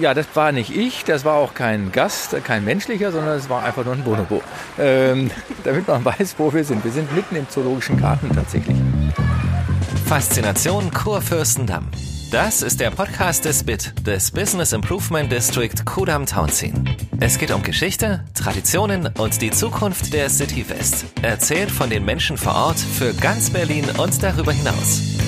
ja, das war nicht ich, das war auch kein Gast, kein menschlicher, sondern es war einfach nur ein Bonobo. Ähm, damit man weiß, wo wir sind. Wir sind mitten im Zoologischen Garten tatsächlich. Faszination Kurfürstendamm. Das ist der Podcast des BIT, des Business Improvement District Kudam Townsien. Es geht um Geschichte, Traditionen und die Zukunft der City West. Erzählt von den Menschen vor Ort für ganz Berlin und darüber hinaus.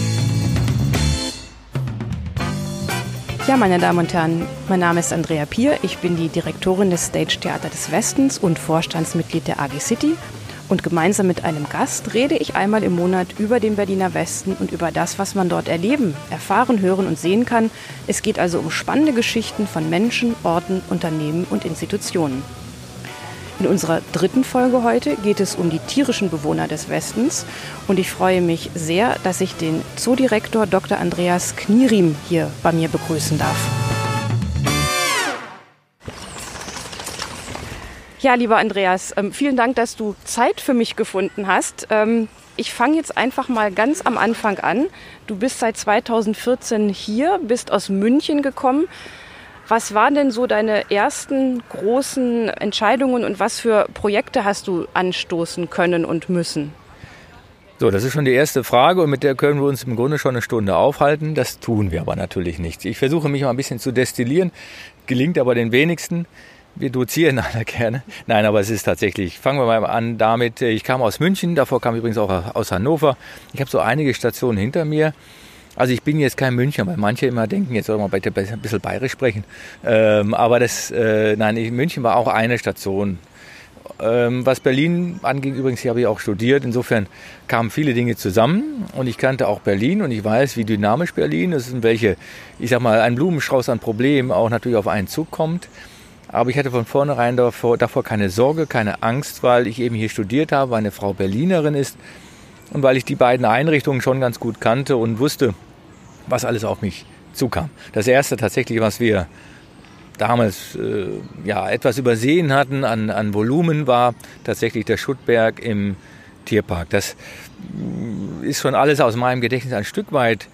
Ja, meine Damen und Herren, mein Name ist Andrea Pier. Ich bin die Direktorin des Stage Theater des Westens und Vorstandsmitglied der AG City. Und gemeinsam mit einem Gast rede ich einmal im Monat über den Berliner Westen und über das, was man dort erleben, erfahren, hören und sehen kann. Es geht also um spannende Geschichten von Menschen, Orten, Unternehmen und Institutionen. In unserer dritten Folge heute geht es um die tierischen Bewohner des Westens und ich freue mich sehr, dass ich den Zoodirektor Dr. Andreas Knierim hier bei mir begrüßen darf. Ja, lieber Andreas, ähm, vielen Dank, dass du Zeit für mich gefunden hast. Ähm, ich fange jetzt einfach mal ganz am Anfang an. Du bist seit 2014 hier, bist aus München gekommen. Was waren denn so deine ersten großen Entscheidungen und was für Projekte hast du anstoßen können und müssen? So, das ist schon die erste Frage und mit der können wir uns im Grunde schon eine Stunde aufhalten. Das tun wir aber natürlich nicht. Ich versuche mich mal ein bisschen zu destillieren, gelingt aber den wenigsten. Wir dozieren alle gerne. Nein, aber es ist tatsächlich, fangen wir mal an damit, ich kam aus München, davor kam übrigens auch aus Hannover. Ich habe so einige Stationen hinter mir also ich bin jetzt kein Münchner, weil manche immer denken, jetzt soll man bitte ein bisschen bayerisch sprechen. Ähm, aber das, äh, nein, München war auch eine Station. Ähm, was Berlin anging, übrigens, hier habe ich auch studiert. Insofern kamen viele Dinge zusammen und ich kannte auch Berlin und ich weiß, wie dynamisch Berlin ist und welche, ich sag mal, ein Blumenstrauß an Problemen auch natürlich auf einen zukommt. Aber ich hatte von vornherein davor, davor keine Sorge, keine Angst, weil ich eben hier studiert habe, meine Frau Berlinerin ist und weil ich die beiden Einrichtungen schon ganz gut kannte und wusste, was alles auf mich zukam. Das erste tatsächlich, was wir damals äh, ja, etwas übersehen hatten an, an Volumen, war tatsächlich der Schuttberg im Tierpark. Das äh, ist schon alles aus meinem Gedächtnis ein Stück weit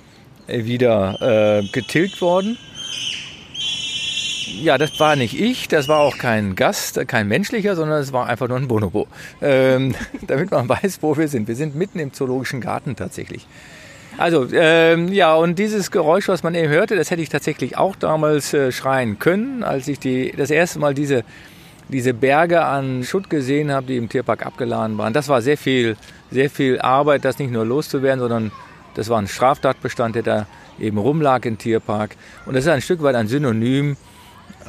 äh, wieder äh, getilgt worden. Ja, das war nicht ich, das war auch kein Gast, kein menschlicher, sondern es war einfach nur ein Bonobo. Ähm, damit man weiß, wo wir sind. Wir sind mitten im Zoologischen Garten tatsächlich. Also, ähm, ja, und dieses Geräusch, was man eben hörte, das hätte ich tatsächlich auch damals äh, schreien können, als ich die, das erste Mal diese, diese Berge an Schutt gesehen habe, die im Tierpark abgeladen waren. Das war sehr viel, sehr viel Arbeit, das nicht nur loszuwerden, sondern das war ein Straftatbestand, der da eben rumlag im Tierpark. Und das ist ein Stück weit ein Synonym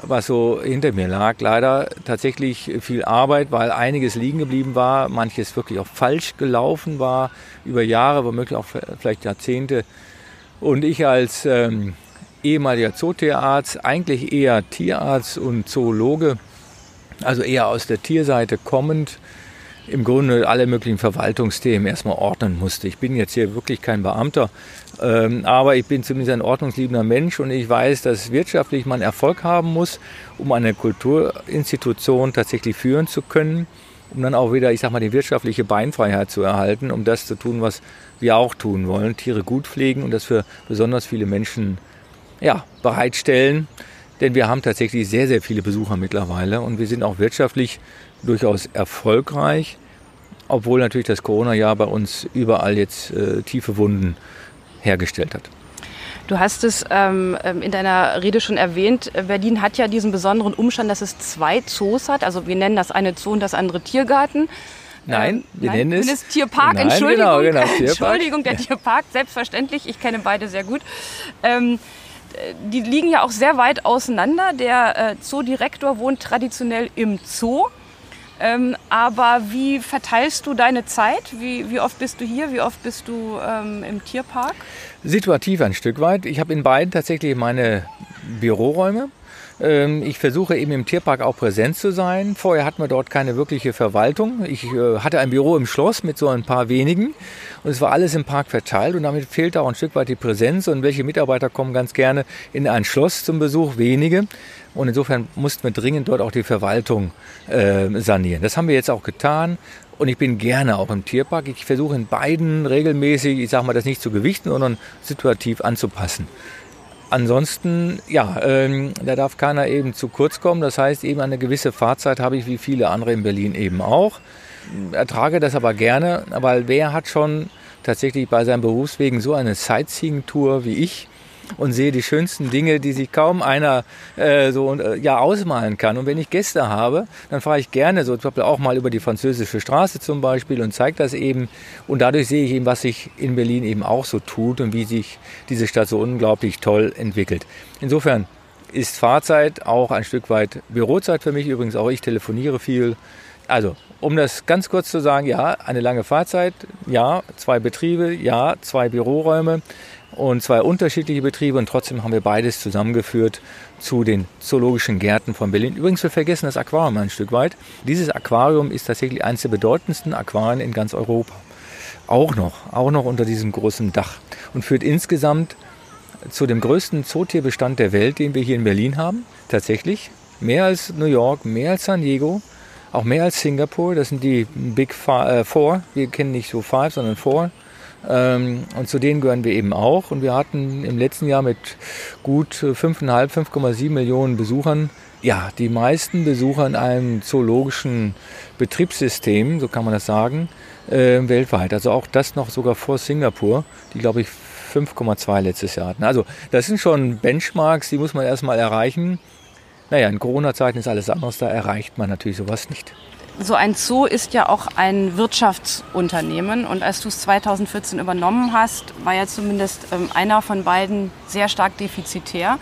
was so hinter mir lag. Leider tatsächlich viel Arbeit, weil einiges liegen geblieben war, manches wirklich auch falsch gelaufen war, über Jahre, womöglich auch vielleicht Jahrzehnte. Und ich als ähm, ehemaliger Zootierarzt, eigentlich eher Tierarzt und Zoologe, also eher aus der Tierseite kommend, im Grunde alle möglichen Verwaltungsthemen erstmal ordnen musste. Ich bin jetzt hier wirklich kein Beamter, ähm, aber ich bin zumindest ein ordnungsliebender Mensch und ich weiß, dass wirtschaftlich man Erfolg haben muss, um eine Kulturinstitution tatsächlich führen zu können, um dann auch wieder, ich sag mal, die wirtschaftliche Beinfreiheit zu erhalten, um das zu tun, was wir auch tun wollen, Tiere gut pflegen und das für besonders viele Menschen ja, bereitstellen. Denn wir haben tatsächlich sehr, sehr viele Besucher mittlerweile und wir sind auch wirtschaftlich durchaus erfolgreich, obwohl natürlich das Corona-Jahr bei uns überall jetzt äh, tiefe Wunden hergestellt hat. Du hast es ähm, ähm in deiner Rede schon erwähnt. Berlin hat ja diesen besonderen Umstand, dass es zwei Zoos hat. Also wir nennen das eine Zoo und das andere Tiergarten. Nein, ähm, wir nein, nennen es, Tierpark. Nein, Entschuldigung, genau, genau, Tierpark. Entschuldigung, der. Tierpark. Selbstverständlich. Ich kenne beide sehr gut. Ähm, die liegen ja auch sehr weit auseinander. Der äh, Zoodirektor wohnt traditionell im Zoo. Ähm, aber wie verteilst du deine Zeit? Wie, wie, oft bist du hier? Wie oft bist du ähm, im Tierpark? Situativ ein Stück weit. Ich habe in beiden tatsächlich meine Büroräume. Ähm, ich versuche eben im Tierpark auch präsent zu sein. Vorher hatten wir dort keine wirkliche Verwaltung. Ich äh, hatte ein Büro im Schloss mit so ein paar wenigen und es war alles im Park verteilt und damit fehlt auch ein Stück weit die Präsenz und welche Mitarbeiter kommen ganz gerne in ein Schloss zum Besuch? Wenige. Und insofern mussten wir dringend dort auch die Verwaltung äh, sanieren. Das haben wir jetzt auch getan. Und ich bin gerne auch im Tierpark. Ich versuche in beiden regelmäßig, ich sage mal, das nicht zu gewichten, sondern situativ anzupassen. Ansonsten, ja, ähm, da darf keiner eben zu kurz kommen. Das heißt, eben eine gewisse Fahrzeit habe ich wie viele andere in Berlin eben auch. Ertrage das aber gerne, weil wer hat schon tatsächlich bei seinem Berufswegen so eine Sightseeing-Tour wie ich, und sehe die schönsten Dinge, die sich kaum einer äh, so äh, ja ausmalen kann. Und wenn ich Gäste habe, dann fahre ich gerne so zum Beispiel auch mal über die französische Straße zum Beispiel und zeige das eben. Und dadurch sehe ich eben, was sich in Berlin eben auch so tut und wie sich diese Stadt so unglaublich toll entwickelt. Insofern ist Fahrzeit auch ein Stück weit Bürozeit für mich. Übrigens auch ich telefoniere viel. Also, um das ganz kurz zu sagen, ja, eine lange Fahrzeit, ja, zwei Betriebe, ja, zwei Büroräume und zwei unterschiedliche Betriebe und trotzdem haben wir beides zusammengeführt zu den zoologischen Gärten von Berlin. Übrigens, wir vergessen das Aquarium ein Stück weit. Dieses Aquarium ist tatsächlich eines der bedeutendsten Aquarien in ganz Europa. Auch noch, auch noch unter diesem großen Dach und führt insgesamt zu dem größten Zootierbestand der Welt, den wir hier in Berlin haben. Tatsächlich mehr als New York, mehr als San Diego, auch mehr als Singapur. Das sind die Big äh, Four. Wir kennen nicht so Five, sondern Four. Ähm, und zu denen gehören wir eben auch. Und wir hatten im letzten Jahr mit gut 5,5, 5,7 Millionen Besuchern, ja, die meisten Besucher in einem zoologischen Betriebssystem, so kann man das sagen, äh, weltweit. Also auch das noch sogar vor Singapur, die glaube ich 5,2 letztes Jahr hatten. Also das sind schon Benchmarks, die muss man erstmal erreichen. Naja, in Corona-Zeiten ist alles anders, da erreicht man natürlich sowas nicht so ein Zoo ist ja auch ein Wirtschaftsunternehmen. Und als du es 2014 übernommen hast, war ja zumindest ähm, einer von beiden sehr stark defizitär.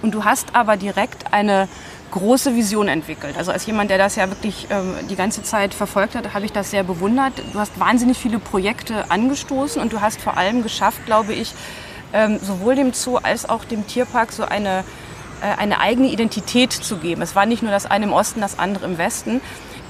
Und du hast aber direkt eine große Vision entwickelt. Also als jemand, der das ja wirklich ähm, die ganze Zeit verfolgt hat, habe ich das sehr bewundert. Du hast wahnsinnig viele Projekte angestoßen und du hast vor allem geschafft, glaube ich, ähm, sowohl dem Zoo als auch dem Tierpark so eine, äh, eine eigene Identität zu geben. Es war nicht nur das eine im Osten, das andere im Westen.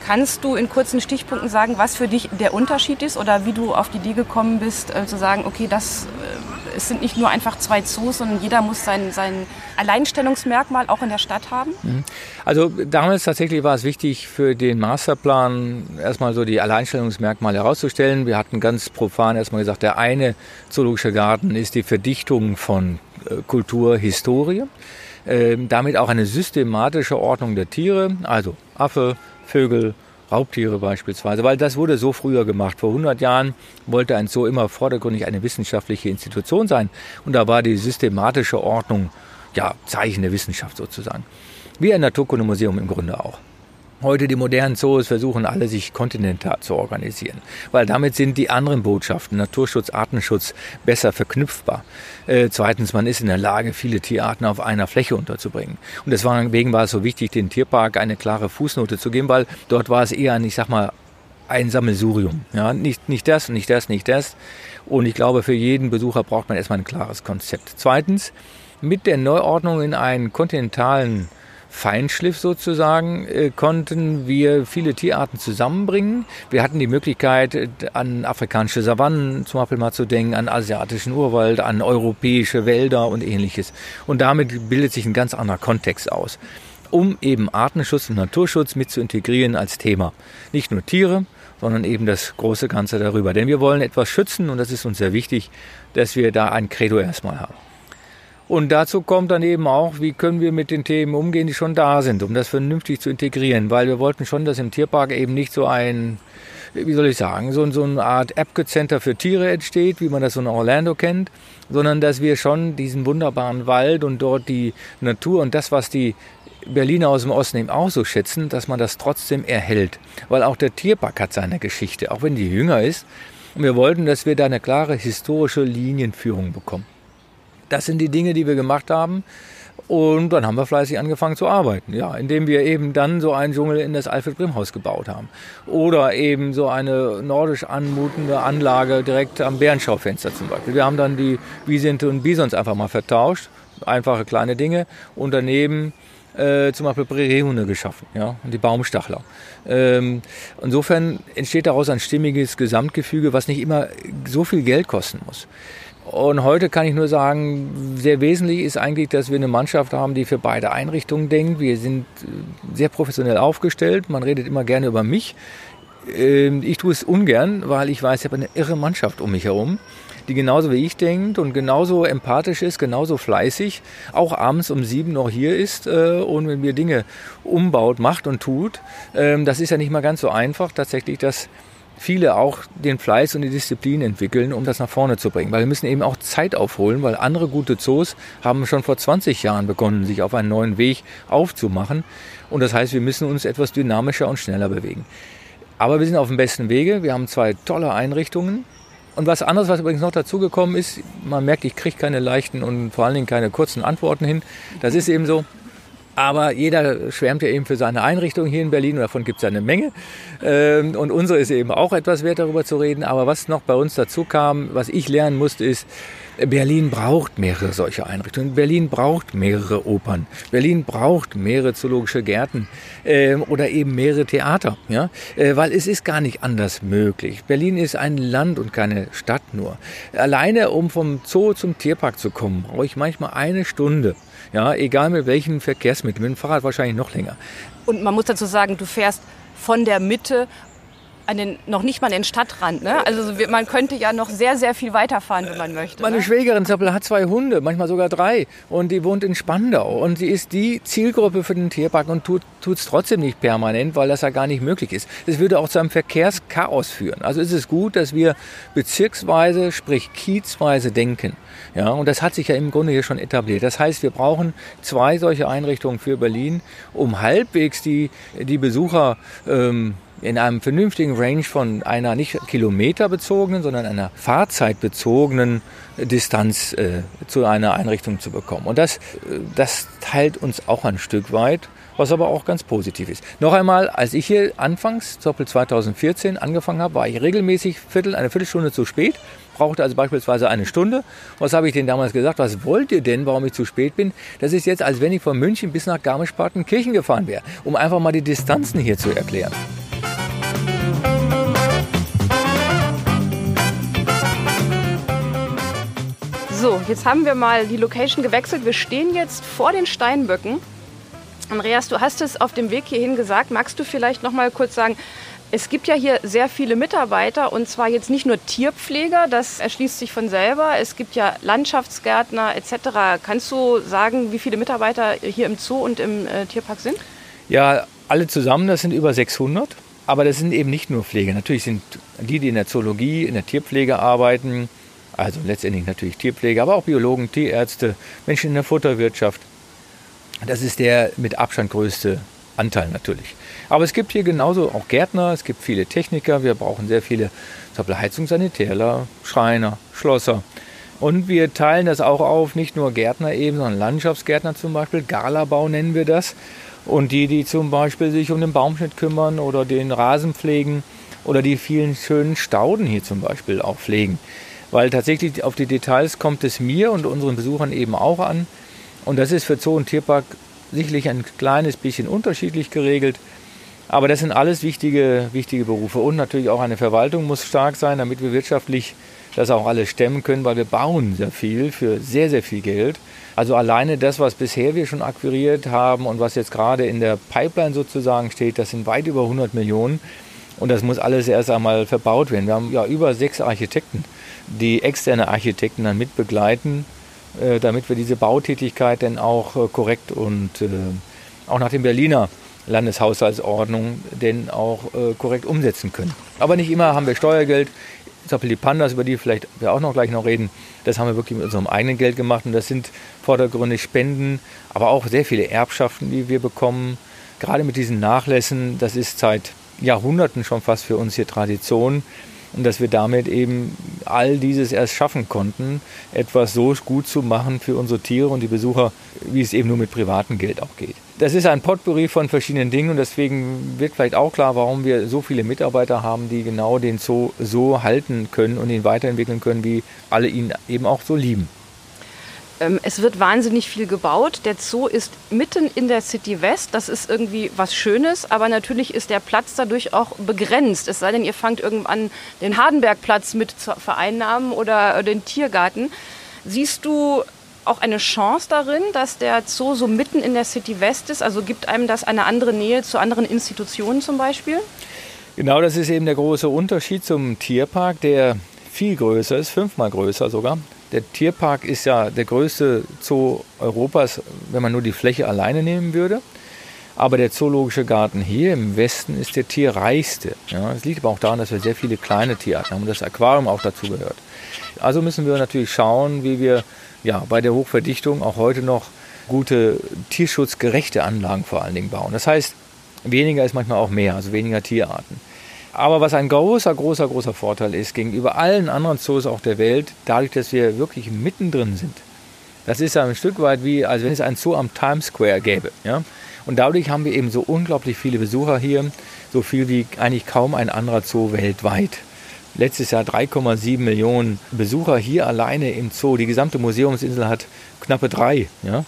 Kannst du in kurzen Stichpunkten sagen, was für dich der Unterschied ist oder wie du auf die Idee gekommen bist, äh, zu sagen, okay, das äh, es sind nicht nur einfach zwei Zoos, sondern jeder muss sein, sein Alleinstellungsmerkmal auch in der Stadt haben? Mhm. Also damals tatsächlich war es wichtig für den Masterplan erstmal so die Alleinstellungsmerkmale herauszustellen. Wir hatten ganz profan erstmal gesagt, der eine zoologische Garten ist die Verdichtung von äh, Kultur, Historie. Ähm, damit auch eine systematische Ordnung der Tiere, also Affe, Vögel, Raubtiere beispielsweise, weil das wurde so früher gemacht. Vor 100 Jahren wollte ein Zoo immer vordergründig eine wissenschaftliche Institution sein und da war die systematische Ordnung ja Zeichen der Wissenschaft sozusagen. Wie ein Naturkundemuseum im Grunde auch. Heute die modernen Zoos versuchen alle, sich kontinental zu organisieren, weil damit sind die anderen Botschaften, Naturschutz, Artenschutz, besser verknüpfbar. Äh, zweitens, man ist in der Lage, viele Tierarten auf einer Fläche unterzubringen. Und deswegen war es so wichtig, den Tierpark eine klare Fußnote zu geben, weil dort war es eher ein, ich sag mal, ein Sammelsurium. Ja, nicht, nicht das, nicht das, nicht das. Und ich glaube, für jeden Besucher braucht man erstmal ein klares Konzept. Zweitens, mit der Neuordnung in einen kontinentalen Feinschliff sozusagen, äh, konnten wir viele Tierarten zusammenbringen. Wir hatten die Möglichkeit, äh, an afrikanische Savannen zum Beispiel mal zu denken, an asiatischen Urwald, an europäische Wälder und ähnliches. Und damit bildet sich ein ganz anderer Kontext aus, um eben Artenschutz und Naturschutz mit zu integrieren als Thema. Nicht nur Tiere, sondern eben das große Ganze darüber. Denn wir wollen etwas schützen und das ist uns sehr wichtig, dass wir da ein Credo erstmal haben. Und dazu kommt dann eben auch, wie können wir mit den Themen umgehen, die schon da sind, um das vernünftig zu integrieren. Weil wir wollten schon, dass im Tierpark eben nicht so ein, wie soll ich sagen, so, so eine Art Epke-Center für Tiere entsteht, wie man das so in Orlando kennt, sondern dass wir schon diesen wunderbaren Wald und dort die Natur und das, was die Berliner aus dem Osten eben auch so schätzen, dass man das trotzdem erhält. Weil auch der Tierpark hat seine Geschichte, auch wenn die jünger ist. Und wir wollten, dass wir da eine klare historische Linienführung bekommen. Das sind die Dinge, die wir gemacht haben. Und dann haben wir fleißig angefangen zu arbeiten, ja, indem wir eben dann so einen Dschungel in das Alfred Grimm Haus gebaut haben. Oder eben so eine nordisch anmutende Anlage direkt am Bärenschaufenster zum Beispiel. Wir haben dann die Wiesente und Bisons einfach mal vertauscht, einfache kleine Dinge. Und daneben äh, zum Beispiel Präriehunde geschaffen, ja, und die Baumstachler. Ähm, insofern entsteht daraus ein stimmiges Gesamtgefüge, was nicht immer so viel Geld kosten muss. Und heute kann ich nur sagen, sehr wesentlich ist eigentlich, dass wir eine Mannschaft haben, die für beide Einrichtungen denkt. Wir sind äh, sehr professionell aufgestellt. Man redet immer gerne über mich. Ähm, ich tue es ungern, weil ich weiß, ich habe eine irre Mannschaft um mich herum. die genauso wie ich denkt und genauso empathisch ist, genauso fleißig, auch abends um sieben noch hier ist äh, und wenn wir Dinge umbaut, macht und tut. Ähm, das ist ja nicht mal ganz so einfach, tatsächlich das viele auch den Fleiß und die Disziplin entwickeln, um das nach vorne zu bringen. Weil wir müssen eben auch Zeit aufholen, weil andere gute Zoos haben schon vor 20 Jahren begonnen, sich auf einen neuen Weg aufzumachen. Und das heißt, wir müssen uns etwas dynamischer und schneller bewegen. Aber wir sind auf dem besten Wege. Wir haben zwei tolle Einrichtungen. Und was anderes, was übrigens noch dazugekommen ist, man merkt, ich kriege keine leichten und vor allen Dingen keine kurzen Antworten hin. Das ist eben so. Aber jeder schwärmt ja eben für seine Einrichtung hier in Berlin und davon gibt es ja eine Menge. Ähm, und unsere ist eben auch etwas wert, darüber zu reden. Aber was noch bei uns dazu kam, was ich lernen musste, ist, Berlin braucht mehrere solche Einrichtungen. Berlin braucht mehrere Opern. Berlin braucht mehrere zoologische Gärten äh, oder eben mehrere Theater, ja, äh, weil es ist gar nicht anders möglich. Berlin ist ein Land und keine Stadt nur. Alleine um vom Zoo zum Tierpark zu kommen, brauche ich manchmal eine Stunde. Ja, egal mit welchen Verkehrsmitteln. Mit dem Fahrrad wahrscheinlich noch länger. Und man muss dazu sagen, du fährst von der Mitte an den, noch nicht mal an den Stadtrand. Ne? Also man könnte ja noch sehr, sehr viel weiterfahren, wenn man möchte. Meine ne? Schwägerin Zappel hat zwei Hunde, manchmal sogar drei. Und die wohnt in Spandau. Und sie ist die Zielgruppe für den Tierpark und tut es trotzdem nicht permanent, weil das ja gar nicht möglich ist. Es würde auch zu einem Verkehrschaos führen. Also ist es gut, dass wir bezirksweise, sprich kiezweise denken. Ja, und das hat sich ja im Grunde hier schon etabliert. Das heißt, wir brauchen zwei solche Einrichtungen für Berlin, um halbwegs die, die Besucher ähm, in einem vernünftigen Range von einer nicht kilometerbezogenen, sondern einer fahrzeitbezogenen Distanz äh, zu einer Einrichtung zu bekommen. Und das, äh, das teilt uns auch ein Stück weit, was aber auch ganz positiv ist. Noch einmal, als ich hier anfangs, Zoppel 2014, angefangen habe, war ich regelmäßig Viertel, eine Viertelstunde zu spät, brauchte also beispielsweise eine Stunde. Was habe ich denen damals gesagt? Was wollt ihr denn, warum ich zu spät bin? Das ist jetzt, als wenn ich von München bis nach Garmisch-Partenkirchen gefahren wäre, um einfach mal die Distanzen hier zu erklären. Jetzt haben wir mal die Location gewechselt. Wir stehen jetzt vor den Steinböcken. Andreas, du hast es auf dem Weg hierhin gesagt. Magst du vielleicht noch mal kurz sagen, es gibt ja hier sehr viele Mitarbeiter und zwar jetzt nicht nur Tierpfleger, das erschließt sich von selber. Es gibt ja Landschaftsgärtner etc. Kannst du sagen, wie viele Mitarbeiter hier im Zoo und im äh, Tierpark sind? Ja, alle zusammen, das sind über 600. Aber das sind eben nicht nur Pflege. Natürlich sind die, die in der Zoologie, in der Tierpflege arbeiten, also letztendlich natürlich Tierpflege, aber auch Biologen, Tierärzte, Menschen in der Futterwirtschaft. Das ist der mit Abstand größte Anteil natürlich. Aber es gibt hier genauso auch Gärtner, es gibt viele Techniker, wir brauchen sehr viele Heizungssanitärler, Schreiner, Schlosser. Und wir teilen das auch auf, nicht nur Gärtner eben, sondern Landschaftsgärtner zum Beispiel, Galabau nennen wir das. Und die, die zum Beispiel sich um den Baumschnitt kümmern oder den Rasen pflegen oder die vielen schönen Stauden hier zum Beispiel auch pflegen weil tatsächlich auf die Details kommt es mir und unseren Besuchern eben auch an. Und das ist für Zoo und Tierpark sicherlich ein kleines bisschen unterschiedlich geregelt. Aber das sind alles wichtige, wichtige Berufe. Und natürlich auch eine Verwaltung muss stark sein, damit wir wirtschaftlich das auch alles stemmen können, weil wir bauen sehr viel für sehr, sehr viel Geld. Also alleine das, was bisher wir schon akquiriert haben und was jetzt gerade in der Pipeline sozusagen steht, das sind weit über 100 Millionen. Und das muss alles erst einmal verbaut werden. Wir haben ja über sechs Architekten die externe Architekten dann mit begleiten, äh, damit wir diese Bautätigkeit dann auch äh, korrekt und äh, auch nach dem Berliner Landeshaushaltsordnung denn auch korrekt umsetzen können. Aber nicht immer haben wir Steuergeld. Die Pandas, über die vielleicht wir auch noch gleich noch reden, das haben wir wirklich mit unserem eigenen Geld gemacht und das sind vordergründig Spenden, aber auch sehr viele Erbschaften, die wir bekommen. Gerade mit diesen Nachlässen, das ist seit Jahrhunderten schon fast für uns hier Tradition und dass wir damit eben all dieses erst schaffen konnten, etwas so gut zu machen für unsere Tiere und die Besucher, wie es eben nur mit privatem Geld auch geht. Das ist ein Potpourri von verschiedenen Dingen und deswegen wird vielleicht auch klar, warum wir so viele Mitarbeiter haben, die genau den Zoo so halten können und ihn weiterentwickeln können, wie alle ihn eben auch so lieben. Ähm, es wird wahnsinnig viel gebaut. Der Zoo ist mitten in der City West. Das ist irgendwie was Schönes, aber natürlich ist der Platz dadurch auch begrenzt. Es sei denn, ihr fangt irgendwann den Hardenbergplatz mit zu vereinnahmen oder den Tiergarten. Siehst du auch eine Chance darin, dass der Zoo so mitten in der City West ist? Also gibt einem das eine andere Nähe zu anderen Institutionen zum Beispiel? Genau, das ist eben der große Unterschied zum Tierpark, der viel größer ist, fünfmal größer sogar. Der Tierpark ist ja der größte Zoo Europas, wenn man nur die Fläche alleine nehmen würde. Aber der Zoologische Garten hier im Westen ist der tierreichste. Ja, das liegt aber auch daran, dass wir sehr viele kleine Tierarten haben und das Aquarium auch dazu gehört. Also müssen wir natürlich schauen, wie wir ja, bei der Hochverdichtung auch heute noch gute tierschutzgerechte Anlagen vor allen Dingen bauen. Das heißt, weniger ist manchmal auch mehr, also weniger Tierarten. Aber was ein großer, großer, großer Vorteil ist gegenüber allen anderen Zoos auch der Welt, dadurch, dass wir wirklich mittendrin sind. Das ist ein Stück weit wie, als wenn es ein Zoo am Times Square gäbe. Ja? Und dadurch haben wir eben so unglaublich viele Besucher hier, so viel wie eigentlich kaum ein anderer Zoo weltweit. Letztes Jahr 3,7 Millionen Besucher hier alleine im Zoo. Die gesamte Museumsinsel hat knappe drei. Ja?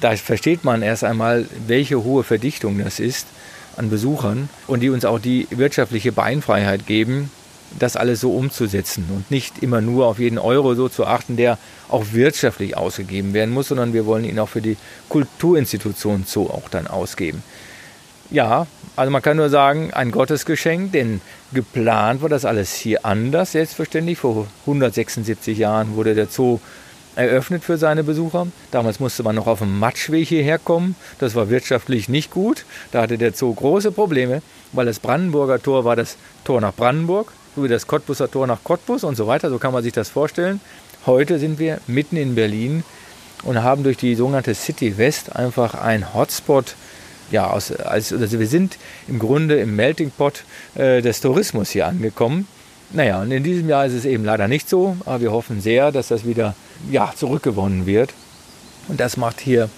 Da versteht man erst einmal, welche hohe Verdichtung das ist an Besuchern und die uns auch die wirtschaftliche Beinfreiheit geben, das alles so umzusetzen und nicht immer nur auf jeden Euro so zu achten, der auch wirtschaftlich ausgegeben werden muss, sondern wir wollen ihn auch für die Kulturinstitution so auch dann ausgeben. Ja, also man kann nur sagen, ein Gottesgeschenk, denn geplant war das alles hier anders, selbstverständlich. Vor 176 Jahren wurde der Zoo eröffnet für seine Besucher. Damals musste man noch auf dem Matschweg hierher kommen. Das war wirtschaftlich nicht gut. Da hatte der Zoo große Probleme, weil das Brandenburger Tor war das Tor nach Brandenburg, so wie das Cottbuser Tor nach Cottbus und so weiter. So kann man sich das vorstellen. Heute sind wir mitten in Berlin und haben durch die sogenannte City West einfach ein Hotspot. Ja, aus, also wir sind im Grunde im Melting Pot äh, des Tourismus hier angekommen. Naja, und in diesem Jahr ist es eben leider nicht so, aber wir hoffen sehr, dass das wieder ja, zurückgewonnen wird. Und das macht hier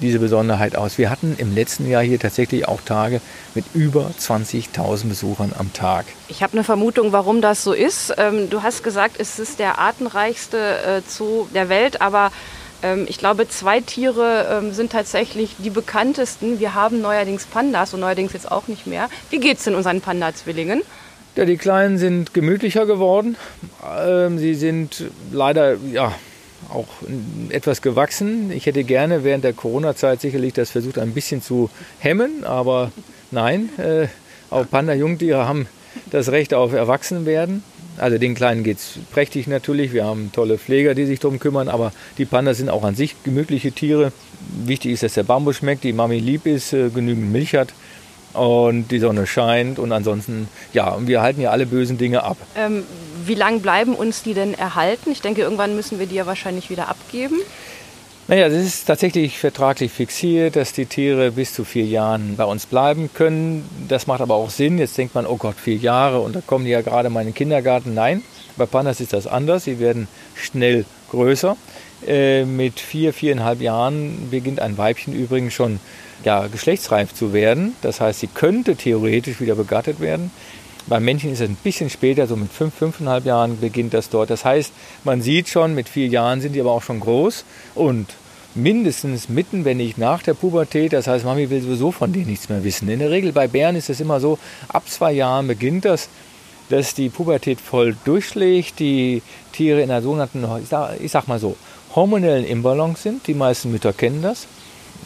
diese Besonderheit aus. Wir hatten im letzten Jahr hier tatsächlich auch Tage mit über 20.000 Besuchern am Tag. Ich habe eine Vermutung, warum das so ist. Ähm, du hast gesagt, es ist der artenreichste äh, Zoo der Welt, aber ähm, ich glaube, zwei Tiere ähm, sind tatsächlich die bekanntesten. Wir haben neuerdings Pandas und neuerdings jetzt auch nicht mehr. Wie geht es denn unseren Panda-Zwillingen? Ja, die Kleinen sind gemütlicher geworden. sie sind leider ja, auch etwas gewachsen. Ich hätte gerne während der Corona-Zeit sicherlich das versucht, ein bisschen zu hemmen, aber nein, äh, auch Panda-Jungtiere haben das Recht auf Erwachsenwerden. Also den Kleinen geht es prächtig natürlich. Wir haben tolle Pfleger, die sich darum kümmern, aber die Pandas sind auch an sich gemütliche Tiere. Wichtig ist, dass der Bambus schmeckt, die Mami lieb ist, äh, genügend Milch hat und die Sonne scheint und ansonsten, ja, und wir halten ja alle bösen Dinge ab. Ähm, wie lange bleiben uns die denn erhalten? Ich denke, irgendwann müssen wir die ja wahrscheinlich wieder abgeben. Naja, das ist tatsächlich vertraglich fixiert, dass die Tiere bis zu vier Jahren bei uns bleiben können. Das macht aber auch Sinn. Jetzt denkt man, oh Gott, vier Jahre und da kommen die ja gerade mal in den Kindergarten. Nein, bei Pandas ist das anders. Sie werden schnell größer. Äh, mit vier, viereinhalb Jahren beginnt ein Weibchen übrigens schon ja, geschlechtsreif zu werden. Das heißt, sie könnte theoretisch wieder begattet werden. Beim Männchen ist es ein bisschen später, so mit fünf, fünfeinhalb Jahren beginnt das dort. Das heißt, man sieht schon, mit vier Jahren sind die aber auch schon groß und mindestens mitten, wenn nicht nach der Pubertät. Das heißt, Mami will sowieso von denen nichts mehr wissen. In der Regel bei Bären ist es immer so, ab zwei Jahren beginnt das, dass die Pubertät voll durchschlägt, die Tiere in einer sogenannten, ich sag, ich sag mal so, hormonellen Imbalance sind. Die meisten Mütter kennen das.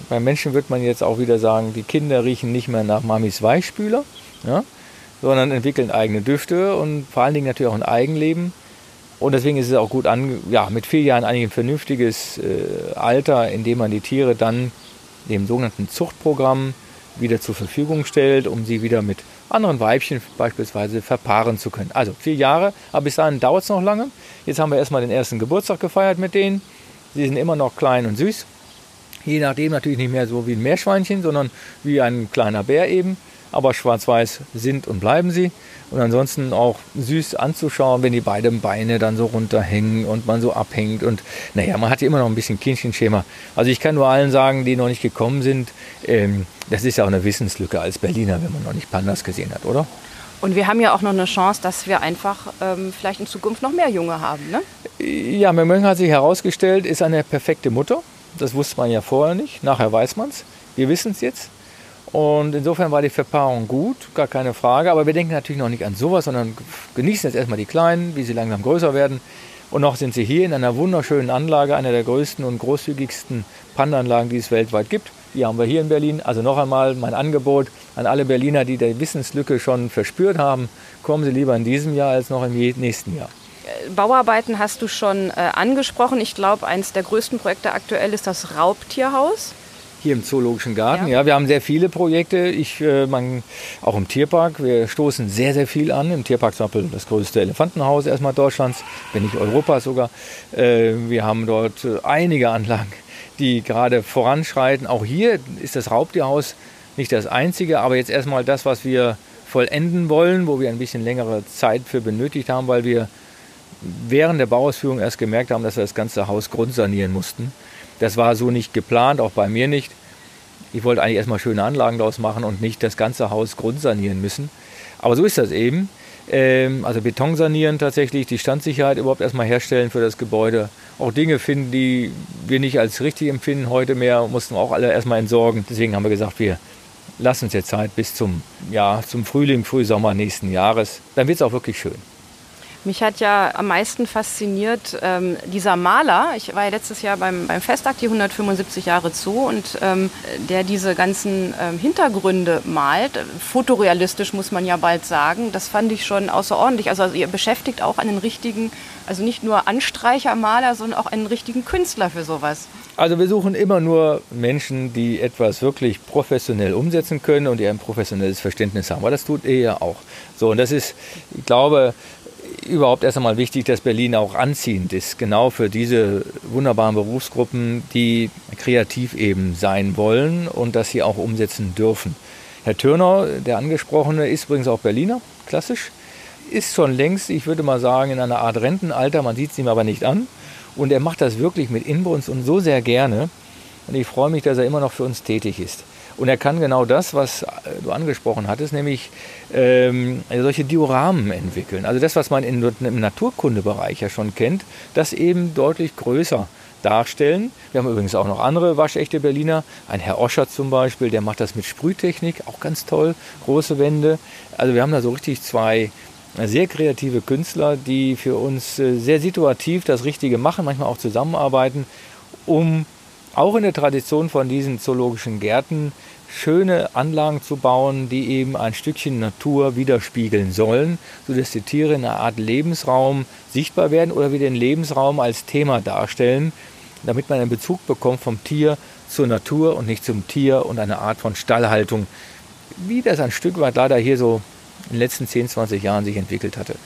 Beim Menschen wird man jetzt auch wieder sagen, die Kinder riechen nicht mehr nach Mamis Weichspüler, ja, sondern entwickeln eigene Düfte und vor allen Dingen natürlich auch ein Eigenleben. Und deswegen ist es auch gut, an, ja, mit vier Jahren eigentlich ein vernünftiges äh, Alter, in dem man die Tiere dann dem sogenannten Zuchtprogramm wieder zur Verfügung stellt, um sie wieder mit anderen Weibchen beispielsweise verpaaren zu können. Also vier Jahre, aber bis dahin dauert es noch lange. Jetzt haben wir erstmal den ersten Geburtstag gefeiert mit denen. Sie sind immer noch klein und süß. Je nachdem natürlich nicht mehr so wie ein Meerschweinchen, sondern wie ein kleiner Bär eben. Aber schwarz-weiß sind und bleiben sie. Und ansonsten auch süß anzuschauen, wenn die beiden Beine dann so runterhängen und man so abhängt. Und naja, man hat ja immer noch ein bisschen Kindchenschema. Also ich kann nur allen sagen, die noch nicht gekommen sind, ähm, das ist ja auch eine Wissenslücke als Berliner, wenn man noch nicht Pandas gesehen hat, oder? Und wir haben ja auch noch eine Chance, dass wir einfach ähm, vielleicht in Zukunft noch mehr Junge haben, ne? Ja, Memöng hat sich herausgestellt, ist eine perfekte Mutter. Das wusste man ja vorher nicht. Nachher weiß man es. Wir wissen es jetzt. Und insofern war die Verpaarung gut, gar keine Frage. Aber wir denken natürlich noch nicht an sowas, sondern genießen jetzt erstmal die Kleinen, wie sie langsam größer werden. Und noch sind sie hier in einer wunderschönen Anlage, einer der größten und großzügigsten Pandanlagen, die es weltweit gibt. Die haben wir hier in Berlin. Also noch einmal mein Angebot an alle Berliner, die die Wissenslücke schon verspürt haben. Kommen Sie lieber in diesem Jahr als noch im nächsten Jahr. Bauarbeiten hast du schon äh, angesprochen. Ich glaube, eines der größten Projekte aktuell ist das Raubtierhaus. Hier im Zoologischen Garten, ja. ja wir haben sehr viele Projekte. Ich, äh, man, auch im Tierpark. Wir stoßen sehr, sehr viel an. Im Tierpark zum Beispiel das größte Elefantenhaus erstmal Deutschlands, wenn nicht Europas sogar. Äh, wir haben dort äh, einige Anlagen, die gerade voranschreiten. Auch hier ist das Raubtierhaus nicht das einzige, aber jetzt erstmal das, was wir vollenden wollen, wo wir ein bisschen längere Zeit für benötigt haben, weil wir während der Bauausführung erst gemerkt haben, dass wir das ganze Haus grundsanieren mussten. Das war so nicht geplant, auch bei mir nicht. Ich wollte eigentlich erstmal schöne Anlagen daraus machen und nicht das ganze Haus grundsanieren müssen. Aber so ist das eben. Ähm, also Beton sanieren tatsächlich, die Standsicherheit überhaupt erstmal herstellen für das Gebäude. Auch Dinge finden, die wir nicht als richtig empfinden heute mehr, mussten wir auch alle erstmal entsorgen. Deswegen haben wir gesagt, wir lassen uns jetzt Zeit bis zum, ja, zum Frühling, Frühsommer nächsten Jahres. Dann wird es auch wirklich schön. Mich hat ja am meisten fasziniert ähm, dieser Maler. Ich war ja letztes Jahr beim, beim Festakt, die 175 Jahre Zoo, und ähm, der diese ganzen ähm, Hintergründe malt. Fotorealistisch muss man ja bald sagen. Das fand ich schon außerordentlich. Also, also ihr beschäftigt auch einen richtigen, also nicht nur Anstreichermaler, sondern auch einen richtigen Künstler für sowas. Also wir suchen immer nur Menschen, die etwas wirklich professionell umsetzen können und die ein professionelles Verständnis haben. Aber das tut er ja auch. So, und das ist, ich glaube, überhaupt erst einmal wichtig, dass Berlin auch anziehend ist, genau für diese wunderbaren Berufsgruppen, die kreativ eben sein wollen und das hier auch umsetzen dürfen. Herr Türner, der angesprochene, ist übrigens auch Berliner, klassisch, ist schon längst, ich würde mal sagen, in einer Art Rentenalter, man sieht es ihm aber nicht an. Und er macht das wirklich mit Inbrunst und so sehr gerne. Und ich freue mich, dass er immer noch für uns tätig ist. Und er kann genau das, was du angesprochen hattest, nämlich ähm, solche Dioramen entwickeln. Also das, was man in, im Naturkundebereich ja schon kennt, das eben deutlich größer darstellen. Wir haben übrigens auch noch andere waschechte Berliner. Ein Herr Oscher zum Beispiel, der macht das mit Sprühtechnik, auch ganz toll. Große Wände. Also wir haben da so richtig zwei sehr kreative Künstler, die für uns äh, sehr situativ das Richtige machen, manchmal auch zusammenarbeiten, um auch in der Tradition von diesen zoologischen Gärten schöne Anlagen zu bauen, die eben ein Stückchen Natur widerspiegeln sollen, sodass die Tiere in einer Art Lebensraum sichtbar werden oder wir den Lebensraum als Thema darstellen, damit man einen Bezug bekommt vom Tier zur Natur und nicht zum Tier und eine Art von Stallhaltung, wie das ein Stück weit leider hier so in den letzten 10, 20 Jahren sich entwickelt hatte.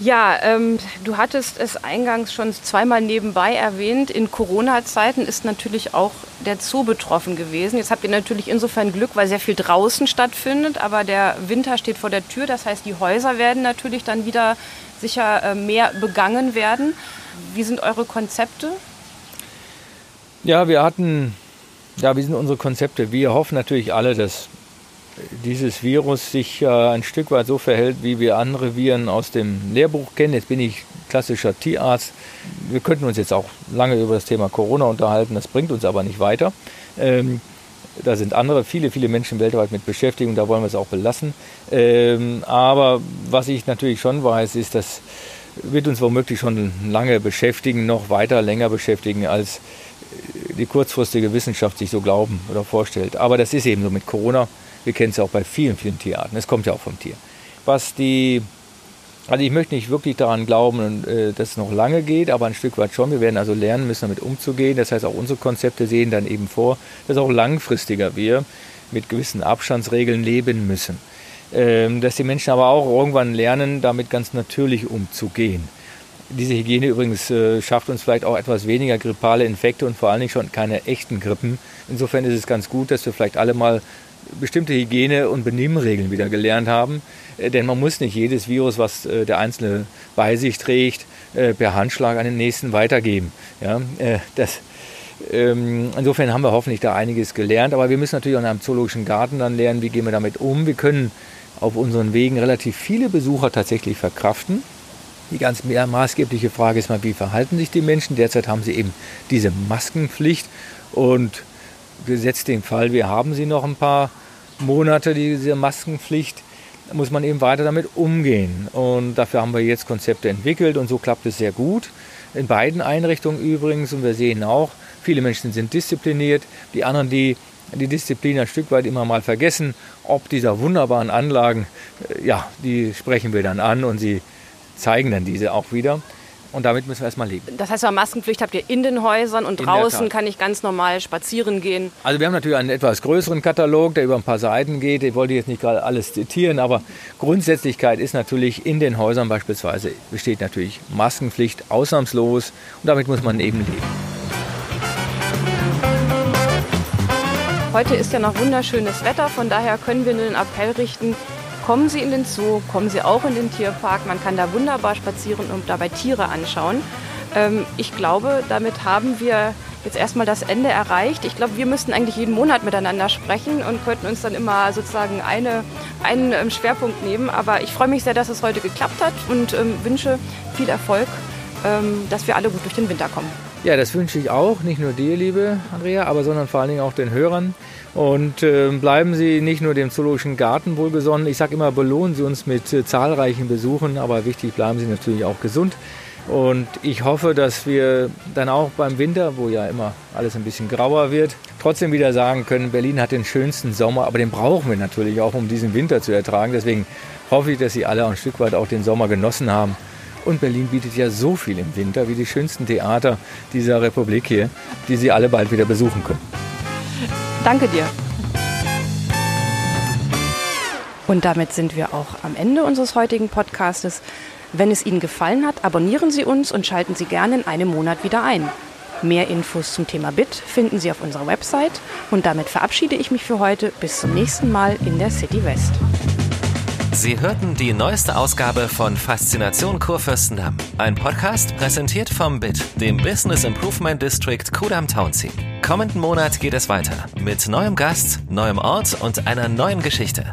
Ja, ähm, du hattest es eingangs schon zweimal nebenbei erwähnt. In Corona-Zeiten ist natürlich auch der Zoo betroffen gewesen. Jetzt habt ihr natürlich insofern Glück, weil sehr viel draußen stattfindet, aber der Winter steht vor der Tür. Das heißt, die Häuser werden natürlich dann wieder sicher äh, mehr begangen werden. Wie sind eure Konzepte? Ja, wir hatten, ja, wie sind unsere Konzepte? Wir hoffen natürlich alle, dass dieses Virus sich äh, ein Stück weit so verhält, wie wir andere Viren aus dem Lehrbuch kennen. Jetzt bin ich klassischer Tierarzt. Wir könnten uns jetzt auch lange über das Thema Corona unterhalten, das bringt uns aber nicht weiter. Ähm, da sind andere, viele, viele Menschen weltweit mit beschäftigt und da wollen wir es auch belassen. Ähm, aber was ich natürlich schon weiß, ist, das wird uns womöglich schon lange beschäftigen, noch weiter länger beschäftigen, als die kurzfristige Wissenschaft sich so glauben oder vorstellt. Aber das ist eben so mit Corona. Wir kennen es ja auch bei vielen, vielen Tierarten. Es kommt ja auch vom Tier. Was die, also ich möchte nicht wirklich daran glauben, äh, dass es noch lange geht, aber ein Stück weit schon. Wir werden also lernen müssen, damit umzugehen. Das heißt, auch unsere Konzepte sehen dann eben vor, dass auch langfristiger wir mit gewissen Abstandsregeln leben müssen. Ähm, dass die Menschen aber auch irgendwann lernen, damit ganz natürlich umzugehen. Diese Hygiene übrigens äh, schafft uns vielleicht auch etwas weniger grippale Infekte und vor allen Dingen schon keine echten Grippen. Insofern ist es ganz gut, dass wir vielleicht alle mal bestimmte Hygiene- und Benimmregeln wieder gelernt haben. Äh, denn man muss nicht jedes Virus, was äh, der Einzelne bei sich trägt, äh, per Handschlag an den nächsten weitergeben. Ja, das, ähm, insofern haben wir hoffentlich da einiges gelernt. Aber wir müssen natürlich auch in einem zoologischen Garten dann lernen, wie gehen wir damit um. Wir können auf unseren Wegen relativ viele Besucher tatsächlich verkraften. Die ganz maßgebliche Frage ist mal, wie verhalten sich die Menschen? Derzeit haben sie eben diese Maskenpflicht und gesetzt den Fall, wir haben sie noch ein paar Monate, diese Maskenpflicht, muss man eben weiter damit umgehen. Und dafür haben wir jetzt Konzepte entwickelt und so klappt es sehr gut. In beiden Einrichtungen übrigens. Und wir sehen auch, viele Menschen sind diszipliniert. Die anderen, die die Disziplin ein Stück weit immer mal vergessen, ob dieser wunderbaren Anlagen, äh, ja, die sprechen wir dann an und sie zeigen dann diese auch wieder. Und damit müssen wir erstmal leben. Das heißt, Maskenpflicht habt ihr in den Häusern und In draußen kann ich ganz normal spazieren gehen. Also wir haben natürlich einen etwas größeren Katalog, der über ein paar Seiten geht. Ich wollte jetzt nicht gerade alles zitieren, aber Grundsätzlichkeit ist natürlich in den Häusern beispielsweise besteht natürlich Maskenpflicht ausnahmslos und damit muss man eben leben. Heute ist ja noch wunderschönes Wetter, von daher können wir nur den Appell richten, kommen Sie in den Zoo, kommen Sie auch in den Tierpark. Man kann da wunderbar spazieren und dabei Tiere anschauen. Ähm, ich glaube, damit haben wir jetzt erstmal das Ende erreicht. Ich glaube, wir müssten eigentlich jeden Monat miteinander sprechen und könnten uns dann immer sozusagen eine, einen ähm, Schwerpunkt nehmen. Aber ich freue mich sehr, dass es heute geklappt hat und ähm, wünsche viel Erfolg, dass wir alle gut durch den Winter kommen. Ja, das wünsche ich auch, nicht nur dir, liebe Andrea, aber sondern vor allen Dingen auch den Hörern. Und äh, bleiben Sie nicht nur dem Zoologischen Garten wohlgesonnen. Ich sage immer, belohnen Sie uns mit äh, zahlreichen Besuchen, aber wichtig, bleiben Sie natürlich auch gesund. Und ich hoffe, dass wir dann auch beim Winter, wo ja immer alles ein bisschen grauer wird, trotzdem wieder sagen können, Berlin hat den schönsten Sommer, aber den brauchen wir natürlich auch, um diesen Winter zu ertragen. Deswegen hoffe ich, dass Sie alle ein Stück weit auch den Sommer genossen haben. Und Berlin bietet ja so viel im Winter, wie die schönsten Theater dieser Republik hier, die Sie alle bald wieder besuchen können. Danke dir. Und damit sind wir auch am Ende unseres heutigen Podcastes. Wenn es Ihnen gefallen hat, abonnieren Sie uns und schalten Sie gerne in einem Monat wieder ein. Mehr Infos zum Thema BIT finden Sie auf unserer Website. Und damit verabschiede ich mich für heute. Bis zum nächsten Mal in der City West. Sie hörten die neueste Ausgabe von Faszination Kurfürstendamm. Ein Podcast präsentiert vom BIT, dem Business Improvement District Kudam Townsend. Kommenden Monat geht es weiter mit neuem Gast, neuem Ort und einer neuen Geschichte.